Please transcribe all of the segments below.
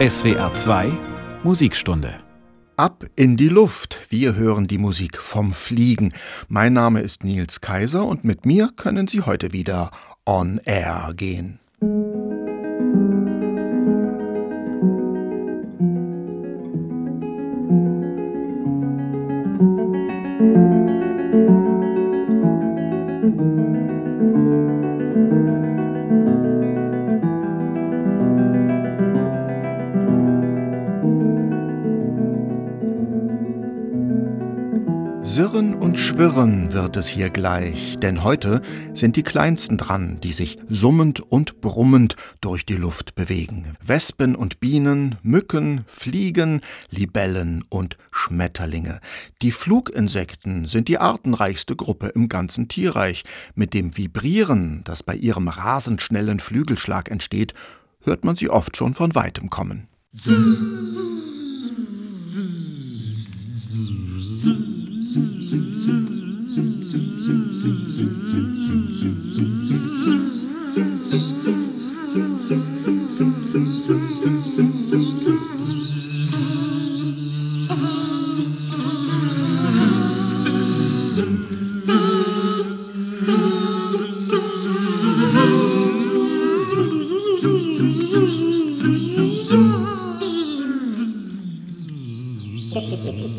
SWR 2 Musikstunde. Ab in die Luft. Wir hören die Musik vom Fliegen. Mein Name ist Nils Kaiser und mit mir können Sie heute wieder on air gehen. Schwirren wird es hier gleich, denn heute sind die Kleinsten dran, die sich summend und brummend durch die Luft bewegen. Wespen und Bienen, Mücken, Fliegen, Libellen und Schmetterlinge. Die Fluginsekten sind die artenreichste Gruppe im ganzen Tierreich. Mit dem Vibrieren, das bei ihrem rasend schnellen Flügelschlag entsteht, hört man sie oft schon von weitem kommen.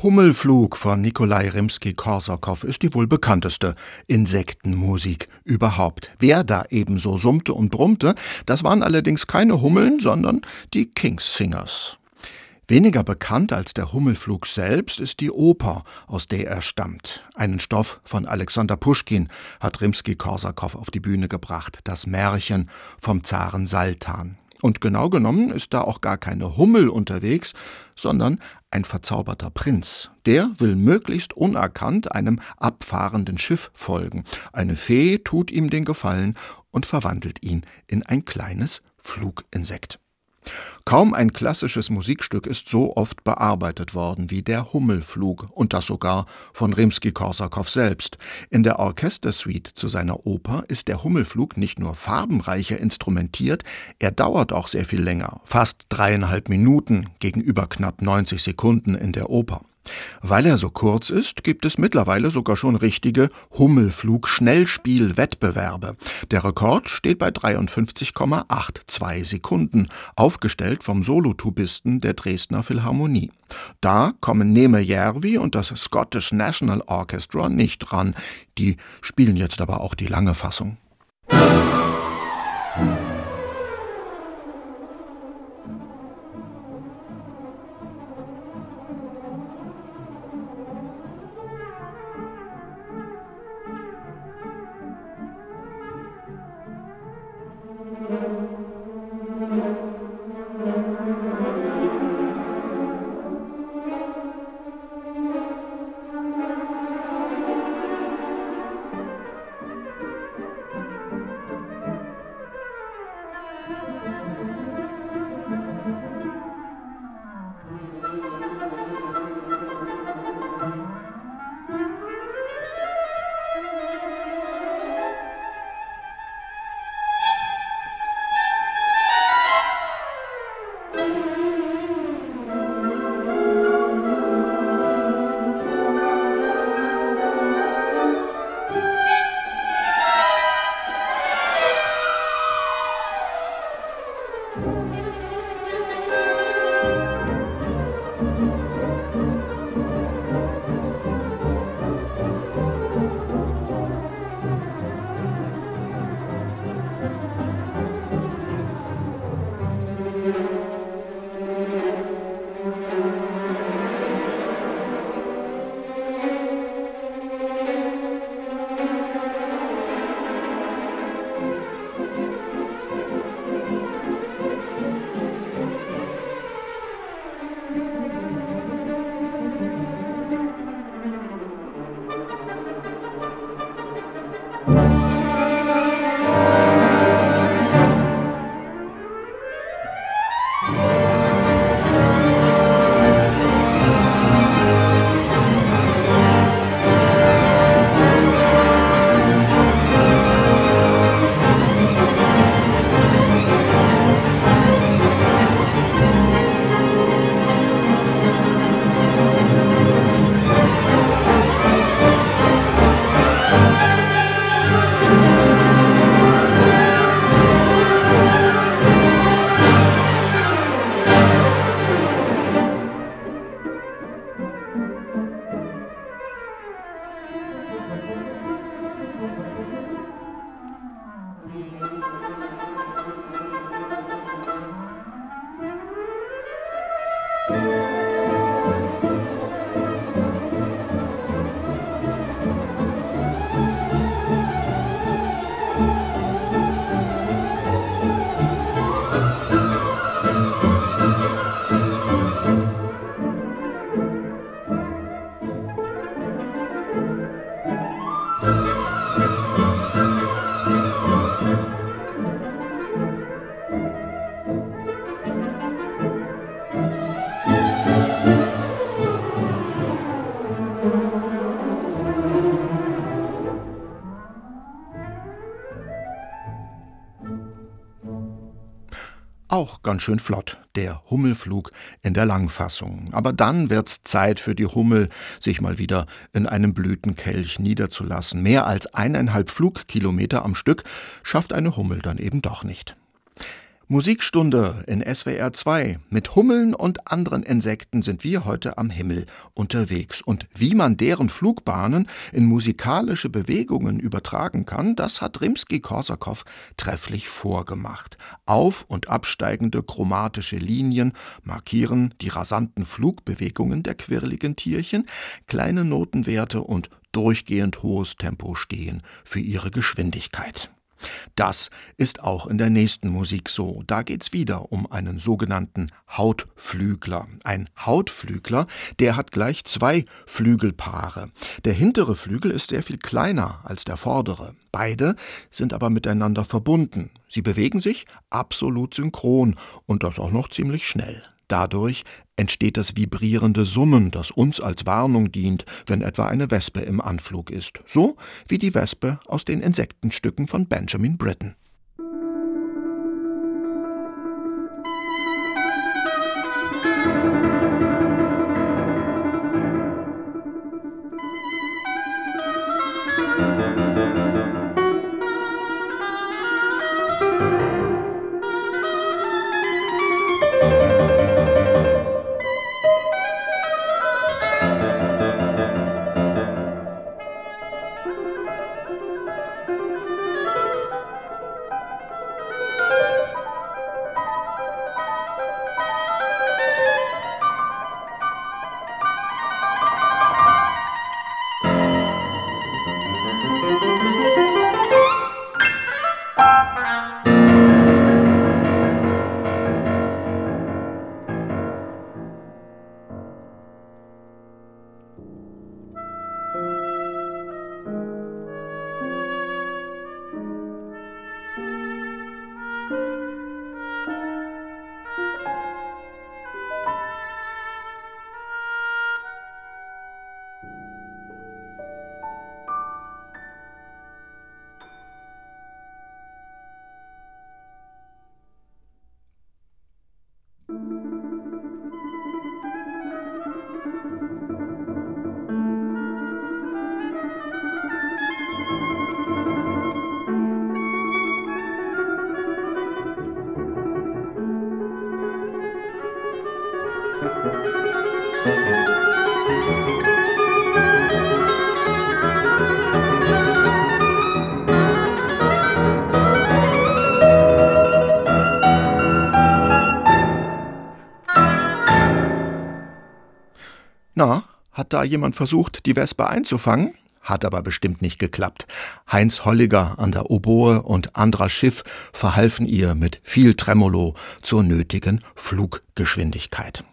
Hummelflug von Nikolai Rimsky-Korsakow ist die wohl bekannteste Insektenmusik überhaupt. Wer da ebenso summte und brummte, das waren allerdings keine Hummeln, sondern die King's Weniger bekannt als der Hummelflug selbst ist die Oper, aus der er stammt. Einen Stoff von Alexander Puschkin hat Rimsky-Korsakow auf die Bühne gebracht, das Märchen vom Zaren Saltan. Und genau genommen ist da auch gar keine Hummel unterwegs, sondern ein verzauberter Prinz. Der will möglichst unerkannt einem abfahrenden Schiff folgen. Eine Fee tut ihm den Gefallen und verwandelt ihn in ein kleines Fluginsekt. Kaum ein klassisches Musikstück ist so oft bearbeitet worden wie der Hummelflug und das sogar von Rimsky-Korsakow selbst. In der Orchestersuite zu seiner Oper ist der Hummelflug nicht nur farbenreicher instrumentiert, er dauert auch sehr viel länger, fast dreieinhalb Minuten gegenüber knapp 90 Sekunden in der Oper. Weil er so kurz ist, gibt es mittlerweile sogar schon richtige Hummelflug-Schnellspiel-Wettbewerbe. Der Rekord steht bei 53,82 Sekunden, aufgestellt vom Solotubisten der Dresdner Philharmonie. Da kommen Neme Järvi und das Scottish National Orchestra nicht ran. Die spielen jetzt aber auch die lange Fassung. Auch ganz schön flott, der Hummelflug in der Langfassung. Aber dann wird's Zeit für die Hummel, sich mal wieder in einem Blütenkelch niederzulassen. Mehr als eineinhalb Flugkilometer am Stück schafft eine Hummel dann eben doch nicht. Musikstunde in SWR 2. Mit Hummeln und anderen Insekten sind wir heute am Himmel unterwegs. Und wie man deren Flugbahnen in musikalische Bewegungen übertragen kann, das hat Rimsky-Korsakow trefflich vorgemacht. Auf- und absteigende chromatische Linien markieren die rasanten Flugbewegungen der quirligen Tierchen, kleine Notenwerte und durchgehend hohes Tempo stehen für ihre Geschwindigkeit. Das ist auch in der nächsten Musik so. Da geht's wieder um einen sogenannten Hautflügler. Ein Hautflügler, der hat gleich zwei Flügelpaare. Der hintere Flügel ist sehr viel kleiner als der vordere. Beide sind aber miteinander verbunden. Sie bewegen sich absolut synchron und das auch noch ziemlich schnell. Dadurch entsteht das vibrierende Summen, das uns als Warnung dient, wenn etwa eine Wespe im Anflug ist, so wie die Wespe aus den Insektenstücken von Benjamin Britten. Hat da jemand versucht, die Wespe einzufangen? Hat aber bestimmt nicht geklappt. Heinz Holliger an der Oboe und Andra Schiff verhalfen ihr mit viel Tremolo zur nötigen Fluggeschwindigkeit.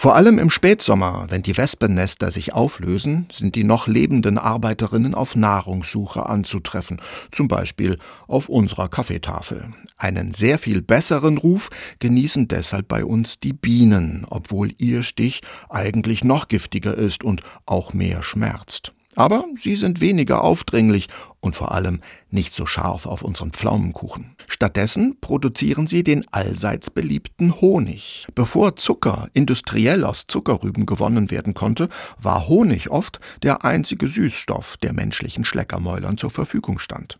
Vor allem im Spätsommer, wenn die Wespennester sich auflösen, sind die noch lebenden Arbeiterinnen auf Nahrungssuche anzutreffen, zum Beispiel auf unserer Kaffeetafel. Einen sehr viel besseren Ruf genießen deshalb bei uns die Bienen, obwohl ihr Stich eigentlich noch giftiger ist und auch mehr schmerzt. Aber sie sind weniger aufdringlich und vor allem nicht so scharf auf unseren Pflaumenkuchen. Stattdessen produzieren sie den allseits beliebten Honig. Bevor Zucker industriell aus Zuckerrüben gewonnen werden konnte, war Honig oft der einzige Süßstoff, der menschlichen Schleckermäulern zur Verfügung stand.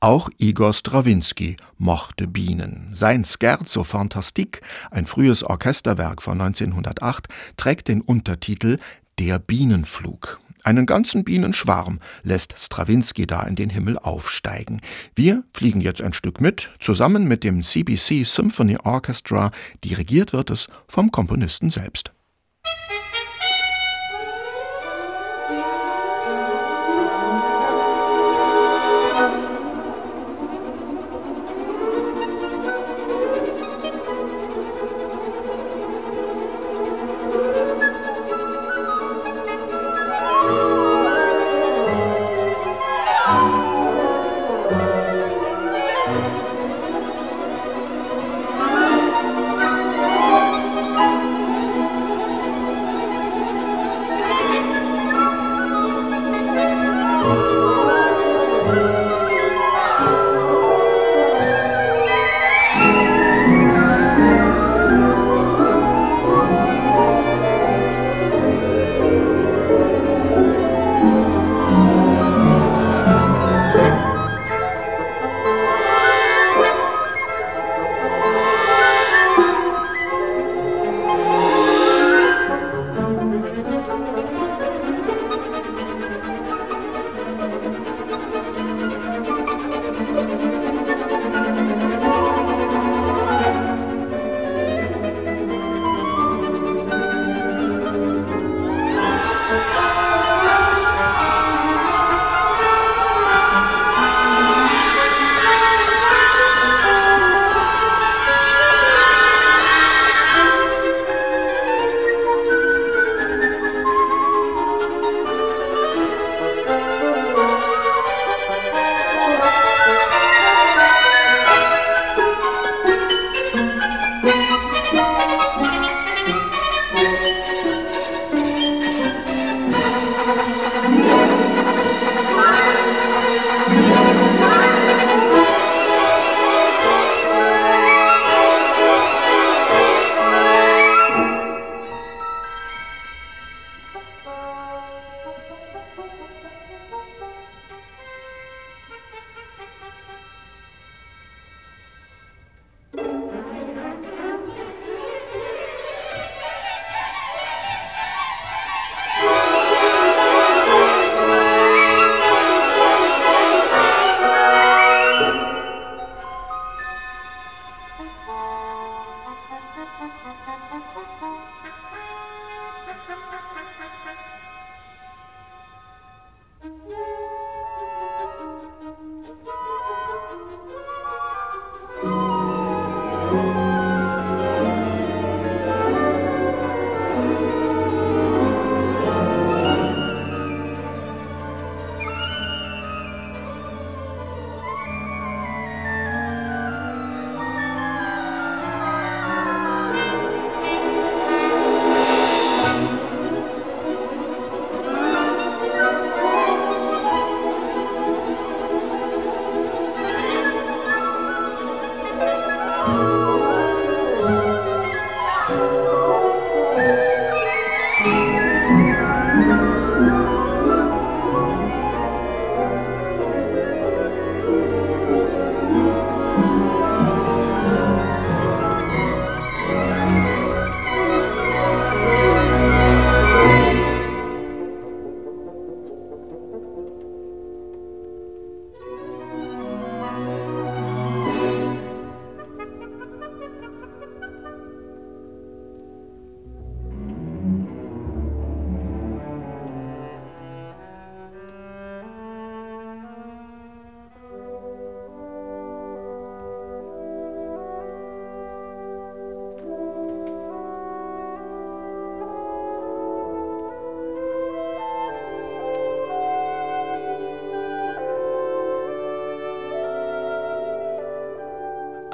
Auch Igor Strawinski mochte Bienen. Sein Scherzo Fantastique, ein frühes Orchesterwerk von 1908, trägt den Untertitel Der Bienenflug. Einen ganzen Bienenschwarm lässt Strawinski da in den Himmel aufsteigen. Wir fliegen jetzt ein Stück mit, zusammen mit dem CBC Symphony Orchestra. Dirigiert wird es vom Komponisten selbst.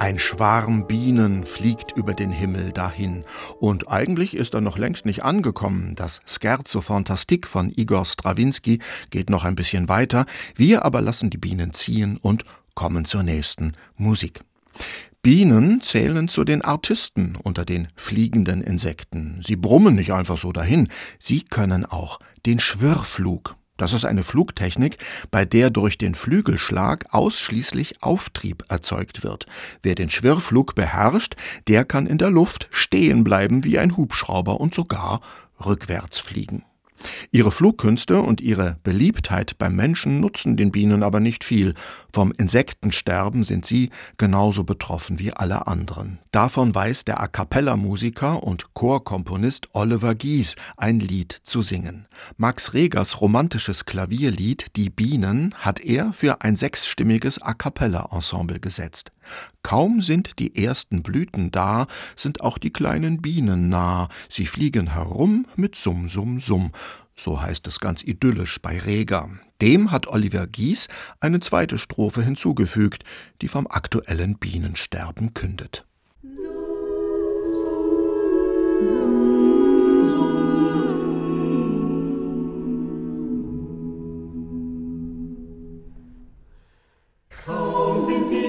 Ein Schwarm Bienen fliegt über den Himmel dahin. Und eigentlich ist er noch längst nicht angekommen. Das Scherzo Fantastik von Igor Strawinski geht noch ein bisschen weiter. Wir aber lassen die Bienen ziehen und kommen zur nächsten Musik. Bienen zählen zu den Artisten unter den fliegenden Insekten. Sie brummen nicht einfach so dahin, sie können auch den Schwirrflug. Das ist eine Flugtechnik, bei der durch den Flügelschlag ausschließlich Auftrieb erzeugt wird. Wer den Schwirrflug beherrscht, der kann in der Luft stehen bleiben wie ein Hubschrauber und sogar rückwärts fliegen. Ihre Flugkünste und ihre Beliebtheit beim Menschen nutzen den Bienen aber nicht viel. Vom Insektensterben sind sie genauso betroffen wie alle anderen. Davon weiß der A cappella-Musiker und Chorkomponist Oliver Gies ein Lied zu singen. Max Regers romantisches Klavierlied Die Bienen hat er für ein sechsstimmiges A cappella-Ensemble gesetzt. Kaum sind die ersten Blüten da, sind auch die kleinen Bienen nah. Sie fliegen herum mit Summ, Summ, Summ. So heißt es ganz idyllisch bei Reger. Dem hat Oliver Gies eine zweite Strophe hinzugefügt, die vom aktuellen Bienensterben kündet. Kaum sind die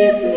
Sie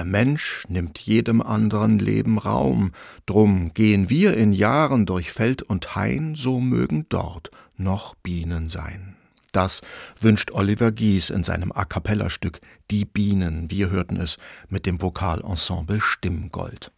Der Mensch nimmt jedem anderen Leben Raum, drum gehen wir in Jahren durch Feld und Hain, so mögen dort noch Bienen sein. Das wünscht Oliver Gies in seinem A cappella-Stück Die Bienen. Wir hörten es mit dem Vokalensemble Stimmgold.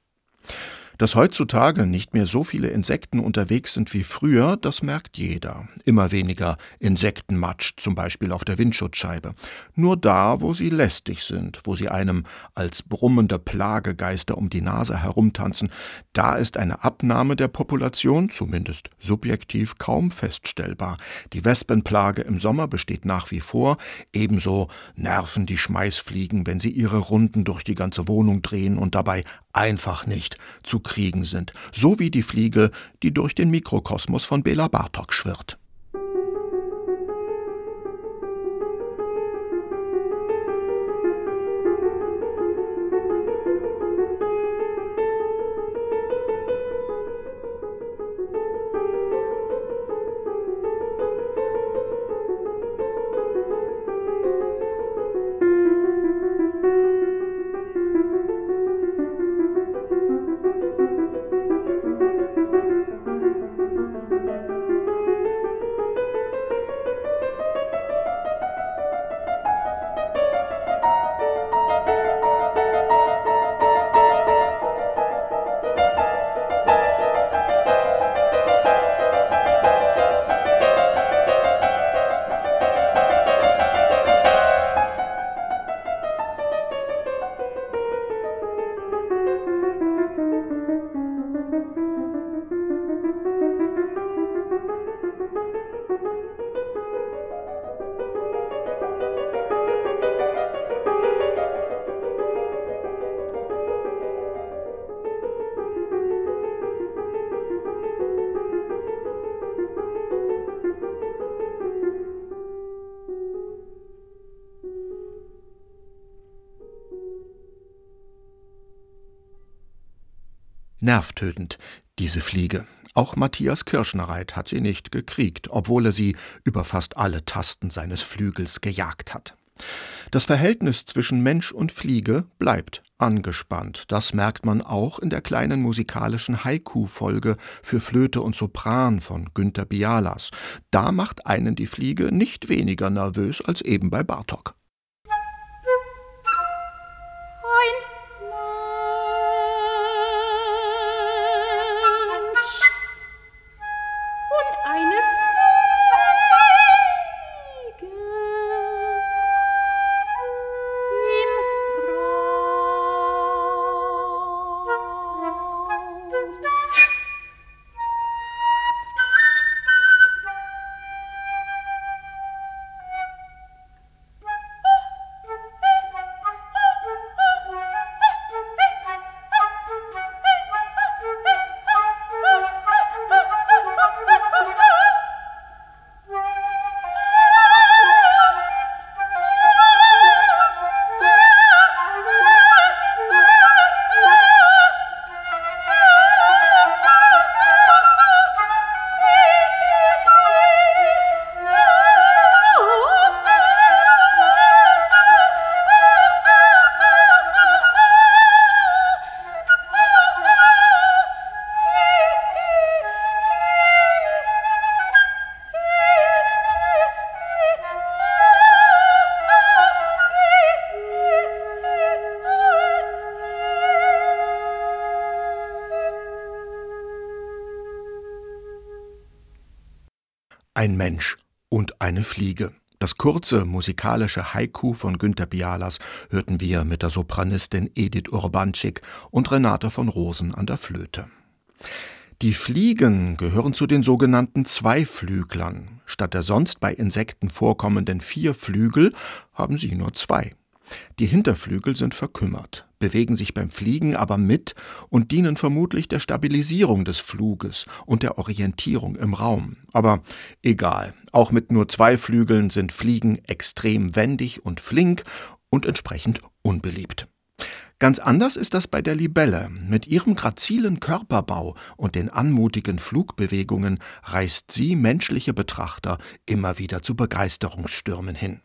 Dass heutzutage nicht mehr so viele Insekten unterwegs sind wie früher, das merkt jeder. Immer weniger Insektenmatsch, zum Beispiel auf der Windschutzscheibe. Nur da, wo sie lästig sind, wo sie einem als brummende Plagegeister um die Nase herumtanzen, da ist eine Abnahme der Population, zumindest subjektiv, kaum feststellbar. Die Wespenplage im Sommer besteht nach wie vor, ebenso nerven die Schmeißfliegen, wenn sie ihre Runden durch die ganze Wohnung drehen und dabei einfach nicht zu kriegen sind, so wie die Fliege, die durch den Mikrokosmos von Bela Bartok schwirrt. Nervtötend, diese Fliege. Auch Matthias Kirschnereit hat sie nicht gekriegt, obwohl er sie über fast alle Tasten seines Flügels gejagt hat. Das Verhältnis zwischen Mensch und Fliege bleibt angespannt. Das merkt man auch in der kleinen musikalischen Haiku-Folge für Flöte und Sopran von Günter Bialas. Da macht einen die Fliege nicht weniger nervös als eben bei Bartok. Ein Mensch und eine Fliege. Das kurze musikalische Haiku von Günter Bialas hörten wir mit der Sopranistin Edith Urbanczyk und Renate von Rosen an der Flöte. Die Fliegen gehören zu den sogenannten Zweiflüglern. Statt der sonst bei Insekten vorkommenden vier Flügel haben sie nur zwei. Die Hinterflügel sind verkümmert, bewegen sich beim Fliegen aber mit und dienen vermutlich der Stabilisierung des Fluges und der Orientierung im Raum. Aber egal, auch mit nur zwei Flügeln sind Fliegen extrem wendig und flink und entsprechend unbeliebt. Ganz anders ist das bei der Libelle. Mit ihrem grazilen Körperbau und den anmutigen Flugbewegungen reißt sie menschliche Betrachter immer wieder zu Begeisterungsstürmen hin.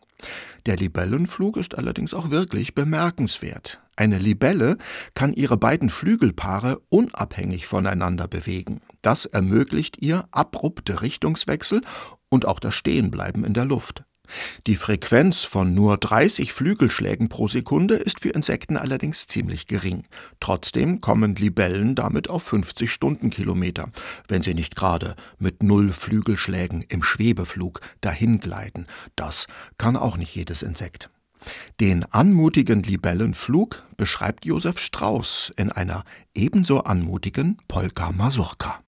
Der Libellenflug ist allerdings auch wirklich bemerkenswert. Eine Libelle kann ihre beiden Flügelpaare unabhängig voneinander bewegen. Das ermöglicht ihr abrupte Richtungswechsel und auch das Stehenbleiben in der Luft. Die Frequenz von nur 30 Flügelschlägen pro Sekunde ist für Insekten allerdings ziemlich gering. Trotzdem kommen Libellen damit auf 50 Stundenkilometer, wenn sie nicht gerade mit null Flügelschlägen im Schwebeflug dahingleiten. Das kann auch nicht jedes Insekt. Den anmutigen Libellenflug beschreibt Josef Strauß in einer ebenso anmutigen Polka Mazurka.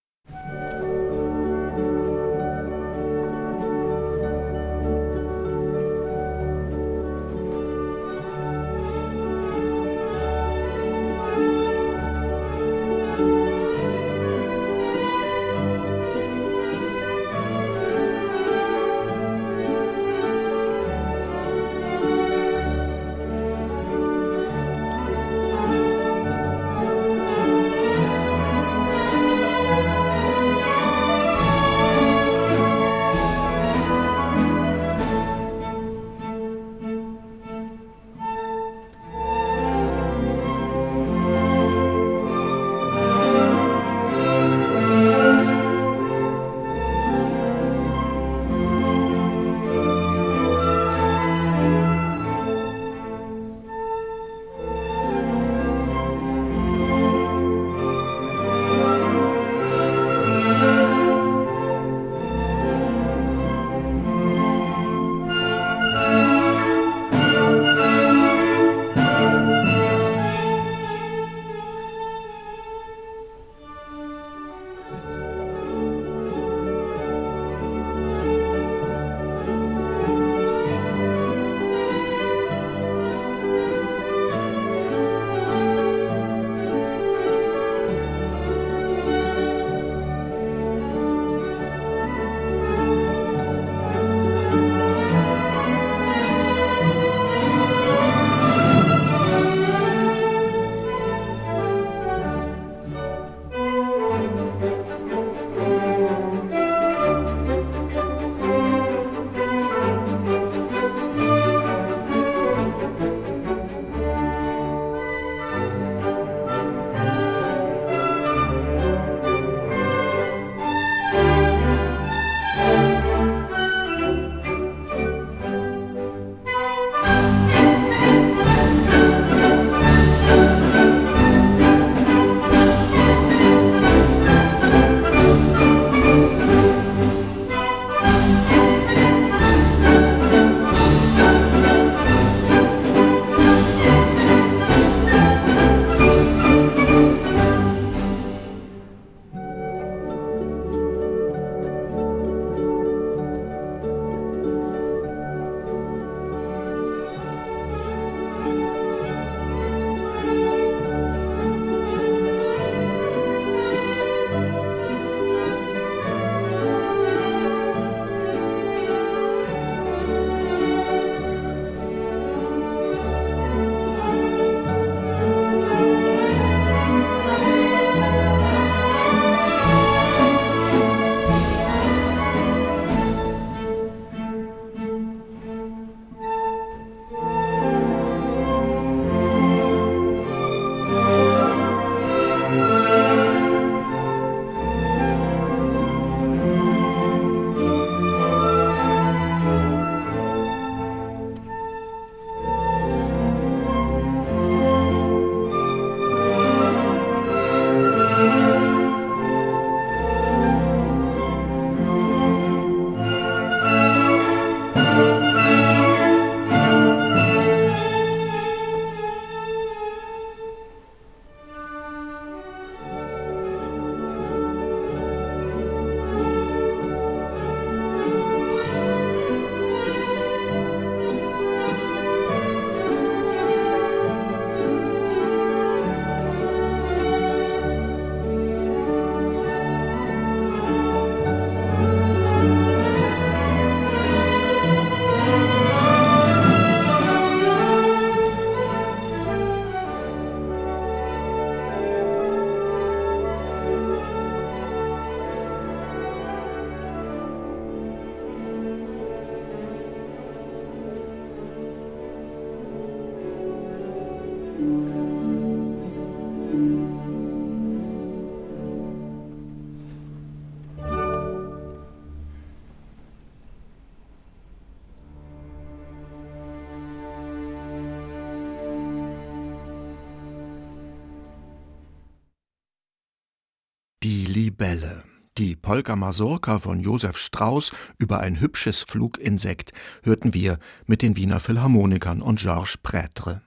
Libelle. Die Polka Masurka von Josef Strauss über ein hübsches Fluginsekt hörten wir mit den Wiener Philharmonikern und Georges Prêtre.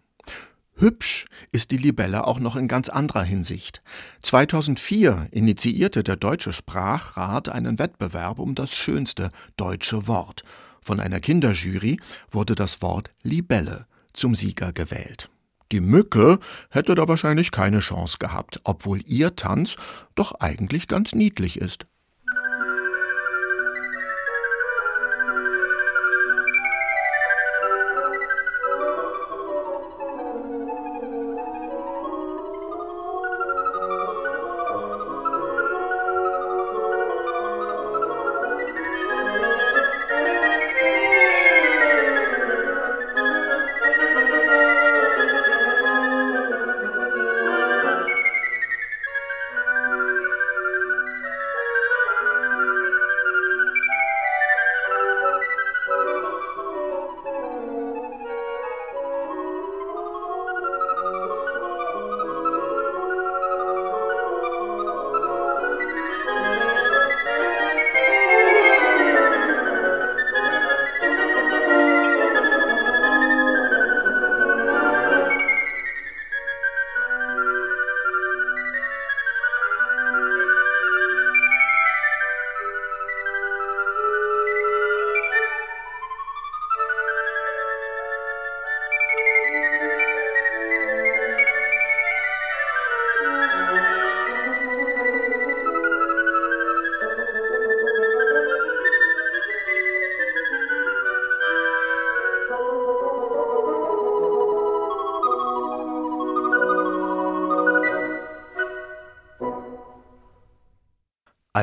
Hübsch ist die Libelle auch noch in ganz anderer Hinsicht. 2004 initiierte der Deutsche Sprachrat einen Wettbewerb um das schönste deutsche Wort. Von einer Kinderjury wurde das Wort Libelle zum Sieger gewählt. Die Mücke hätte da wahrscheinlich keine Chance gehabt, obwohl ihr Tanz doch eigentlich ganz niedlich ist.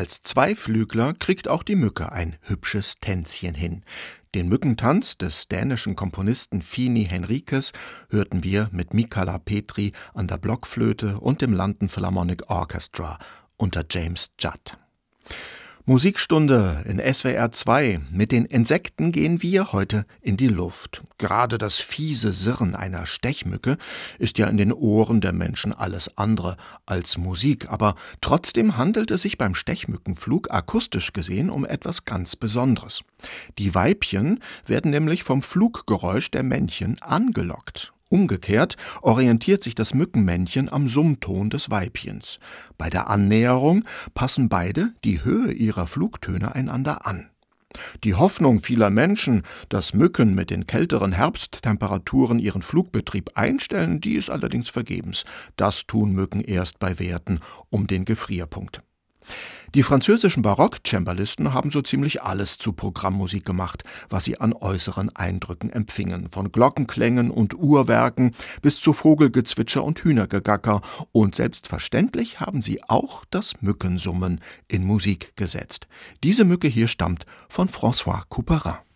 Als Zweiflügler kriegt auch die Mücke ein hübsches Tänzchen hin. Den Mückentanz des dänischen Komponisten Fini Henriques hörten wir mit Mikala Petri an der Blockflöte und dem London Philharmonic Orchestra unter James Judd. Musikstunde in SWR 2. Mit den Insekten gehen wir heute in die Luft. Gerade das fiese Sirren einer Stechmücke ist ja in den Ohren der Menschen alles andere als Musik, aber trotzdem handelt es sich beim Stechmückenflug akustisch gesehen um etwas ganz Besonderes. Die Weibchen werden nämlich vom Fluggeräusch der Männchen angelockt Umgekehrt orientiert sich das Mückenmännchen am Summton des Weibchens. Bei der Annäherung passen beide die Höhe ihrer Flugtöne einander an. Die Hoffnung vieler Menschen, dass Mücken mit den kälteren Herbsttemperaturen ihren Flugbetrieb einstellen, die ist allerdings vergebens. Das tun Mücken erst bei Werten um den Gefrierpunkt. Die französischen Barock-Cembalisten haben so ziemlich alles zu Programmmusik gemacht, was sie an äußeren Eindrücken empfingen, von Glockenklängen und Uhrwerken bis zu Vogelgezwitscher und Hühnergegacker, und selbstverständlich haben sie auch das Mückensummen in Musik gesetzt. Diese Mücke hier stammt von François Couperin.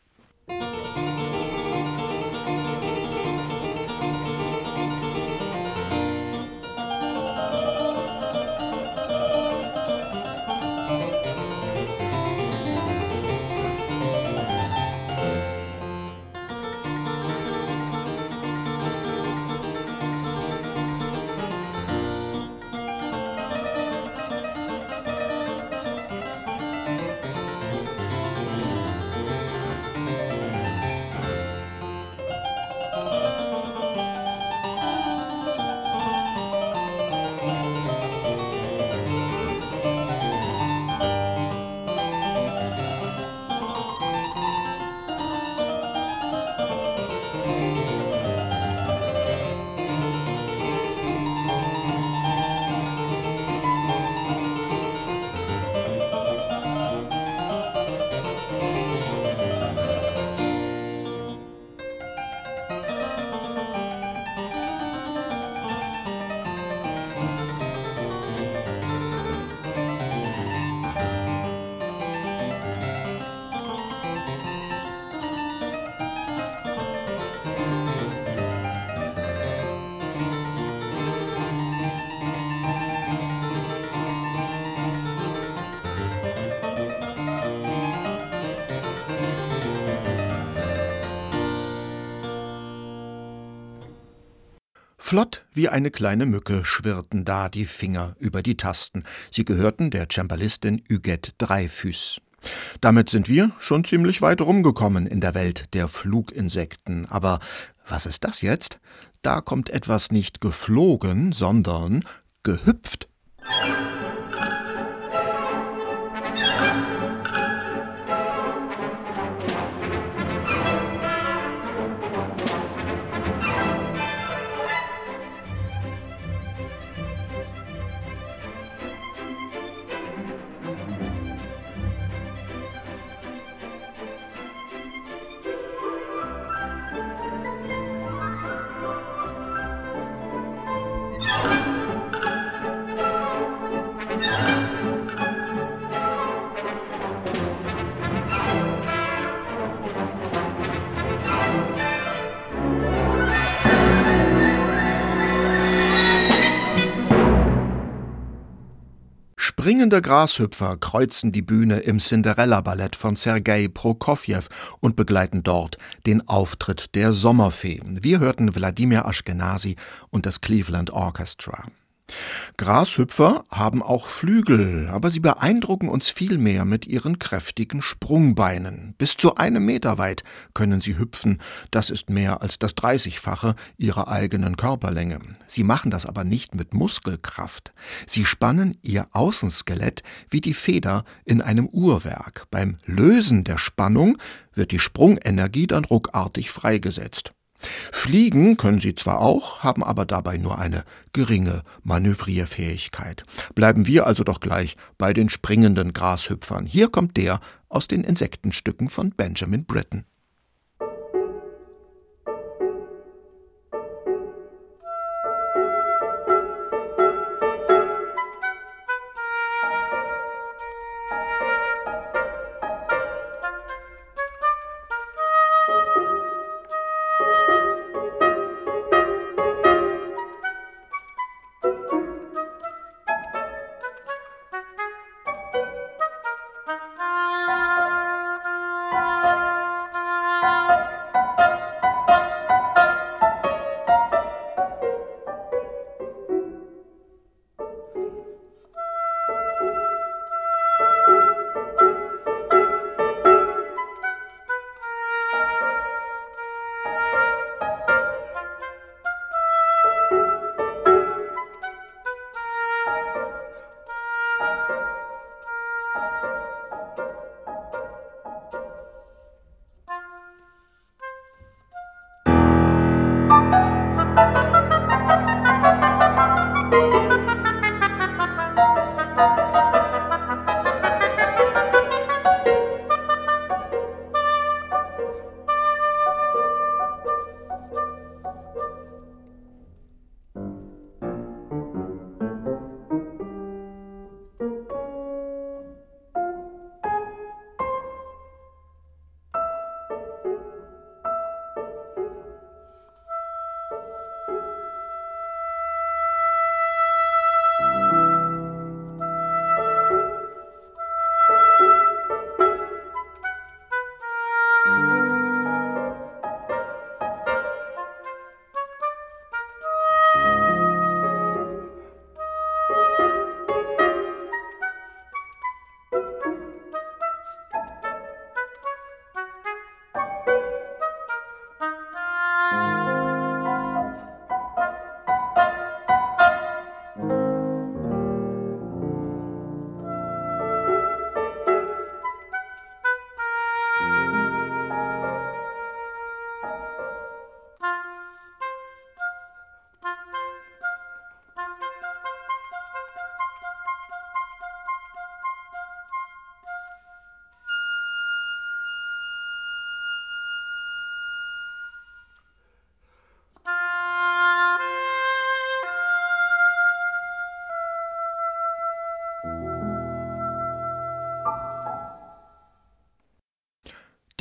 Flott wie eine kleine Mücke schwirrten da die Finger über die Tasten. Sie gehörten der Cembalistin Huguette Dreifüß. Damit sind wir schon ziemlich weit rumgekommen in der Welt der Fluginsekten. Aber was ist das jetzt? Da kommt etwas nicht geflogen, sondern gehüpft. Springende Grashüpfer kreuzen die Bühne im Cinderella-Ballett von Sergei Prokofjew und begleiten dort den Auftritt der Sommerfee. Wir hörten Wladimir Ashkenazi und das Cleveland Orchestra. Grashüpfer haben auch Flügel, aber sie beeindrucken uns vielmehr mit ihren kräftigen Sprungbeinen. Bis zu einem Meter weit können sie hüpfen, das ist mehr als das Dreißigfache ihrer eigenen Körperlänge. Sie machen das aber nicht mit Muskelkraft. Sie spannen ihr Außenskelett wie die Feder in einem Uhrwerk. Beim Lösen der Spannung wird die Sprungenergie dann ruckartig freigesetzt. Fliegen können sie zwar auch, haben aber dabei nur eine geringe Manövrierfähigkeit. Bleiben wir also doch gleich bei den springenden Grashüpfern. Hier kommt der aus den Insektenstücken von Benjamin Britten.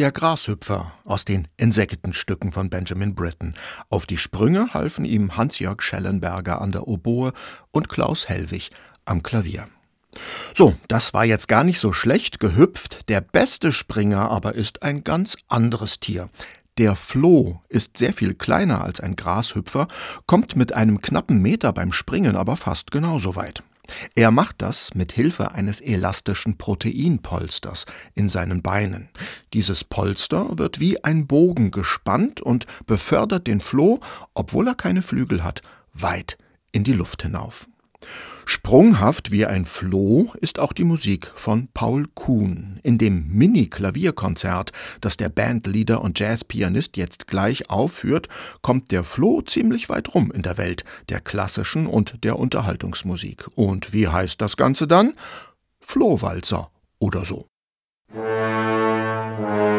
Der Grashüpfer aus den Insektenstücken von Benjamin Britten. Auf die Sprünge halfen ihm Hans-Jörg Schellenberger an der Oboe und Klaus Hellwig am Klavier. So, das war jetzt gar nicht so schlecht gehüpft. Der beste Springer aber ist ein ganz anderes Tier. Der Floh ist sehr viel kleiner als ein Grashüpfer, kommt mit einem knappen Meter beim Springen aber fast genauso weit. Er macht das mit Hilfe eines elastischen Proteinpolsters in seinen Beinen. Dieses Polster wird wie ein Bogen gespannt und befördert den Floh, obwohl er keine Flügel hat, weit in die Luft hinauf. Sprunghaft wie ein Floh ist auch die Musik von Paul Kuhn. In dem Mini-Klavierkonzert, das der Bandleader und Jazzpianist jetzt gleich aufführt, kommt der Floh ziemlich weit rum in der Welt der klassischen und der Unterhaltungsmusik. Und wie heißt das Ganze dann? Flohwalzer oder so. Na,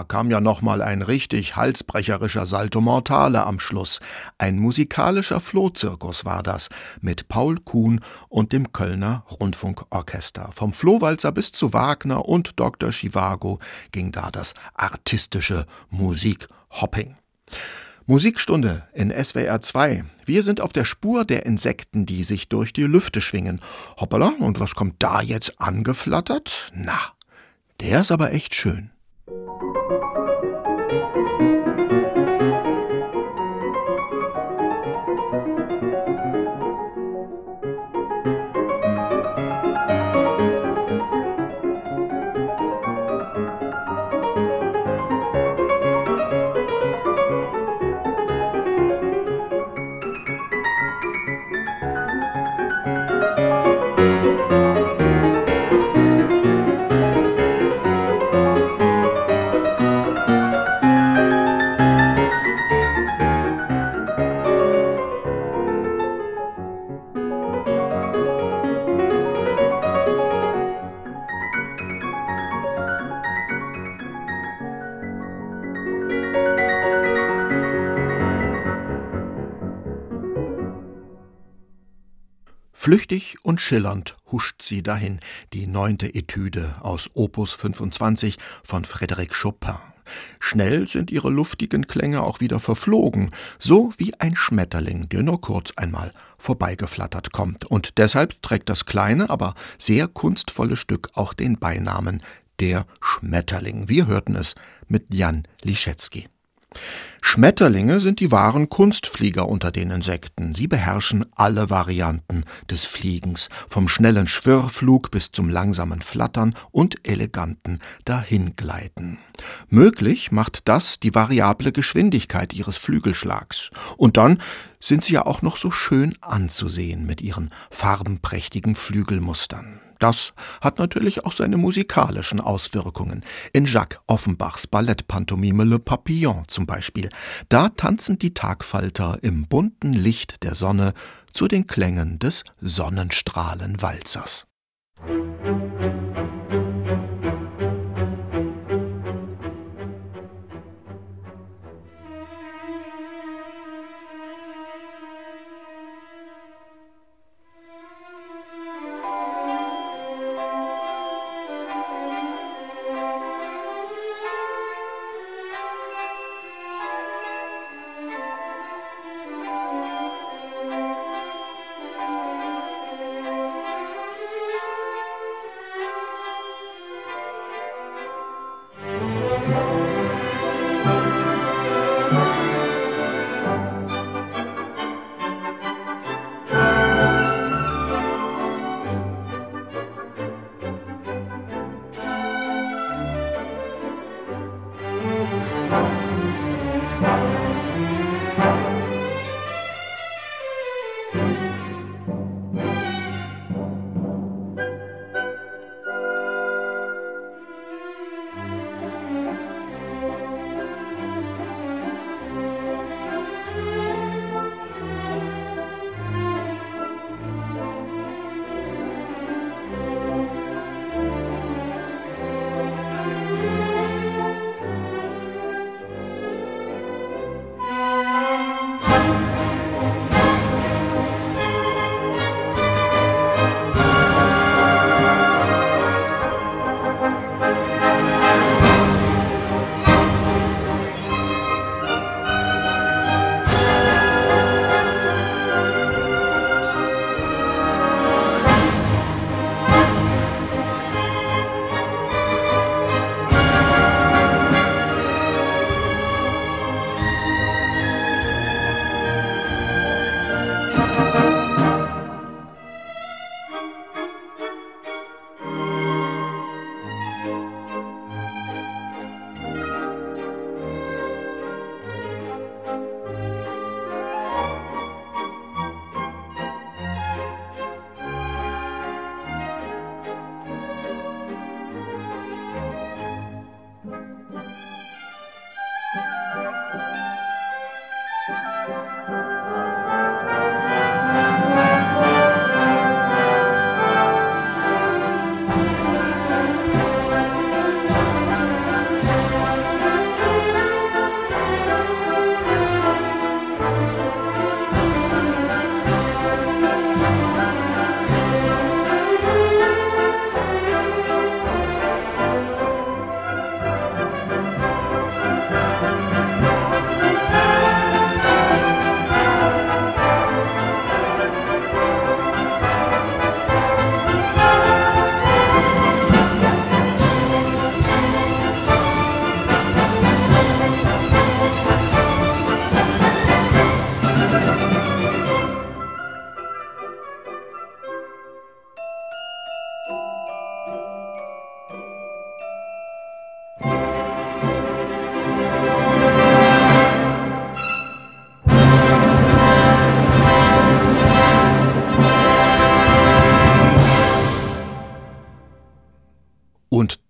da kam ja noch mal ein richtig halsbrecherischer Salto Mortale am Schluss. Ein musikalischer Flohzirkus war das, mit Paul Kuhn und dem Kölner Rundfunkorchester. Vom Flohwalzer bis zu Wagner und Dr. Chivago ging da das artistische Musikhopping. Musikstunde in SWR 2. Wir sind auf der Spur der Insekten, die sich durch die Lüfte schwingen. Hoppala, und was kommt da jetzt angeflattert? Na, der ist aber echt schön. Flüchtig und schillernd huscht sie dahin, die neunte Etüde aus Opus 25 von Frédéric Chopin. Schnell sind ihre luftigen Klänge auch wieder verflogen, so wie ein Schmetterling, der nur kurz einmal vorbeigeflattert kommt. Und deshalb trägt das kleine, aber sehr kunstvolle Stück auch den Beinamen Der Schmetterling. Wir hörten es mit Jan Liszewski. Schmetterlinge sind die wahren Kunstflieger unter den Insekten. Sie beherrschen alle Varianten des Fliegens, vom schnellen Schwirrflug bis zum langsamen Flattern und eleganten Dahingleiten. Möglich macht das die variable Geschwindigkeit ihres Flügelschlags. Und dann sind sie ja auch noch so schön anzusehen mit ihren farbenprächtigen Flügelmustern. Das hat natürlich auch seine musikalischen Auswirkungen. In Jacques Offenbachs Ballettpantomime Le Papillon zum Beispiel. Da tanzen die Tagfalter im bunten Licht der Sonne zu den Klängen des Sonnenstrahlenwalzers. Musik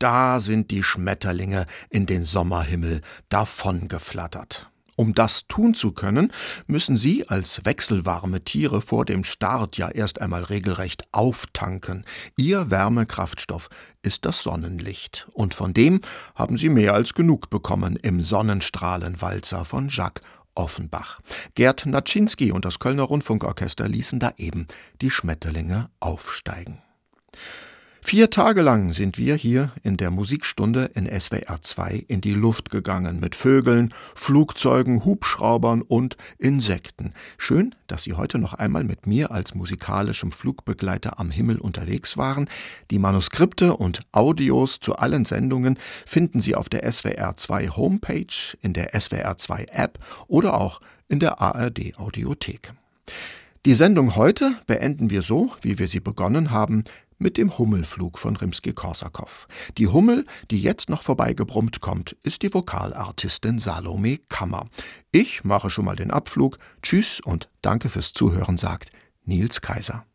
da sind die Schmetterlinge in den Sommerhimmel davongeflattert. Um das tun zu können, müssen sie als wechselwarme Tiere vor dem Start ja erst einmal regelrecht auftanken. Ihr Wärmekraftstoff ist das Sonnenlicht. Und von dem haben sie mehr als genug bekommen im Sonnenstrahlenwalzer von Jacques Offenbach. Gerd Naczynski und das Kölner Rundfunkorchester ließen da eben die Schmetterlinge aufsteigen. Vier Tage lang sind wir hier in der Musikstunde in SWR 2 in die Luft gegangen mit Vögeln, Flugzeugen, Hubschraubern und Insekten. Schön, dass Sie heute noch einmal mit mir als musikalischem Flugbegleiter am Himmel unterwegs waren. Die Manuskripte und Audios zu allen Sendungen finden Sie auf der SWR 2 Homepage, in der SWR 2 App oder auch in der ARD Audiothek. Die Sendung heute beenden wir so, wie wir sie begonnen haben, mit dem Hummelflug von Rimsky-Korsakow. Die Hummel, die jetzt noch vorbeigebrummt kommt, ist die Vokalartistin Salome Kammer. Ich mache schon mal den Abflug. Tschüss und danke fürs Zuhören, sagt Nils Kaiser.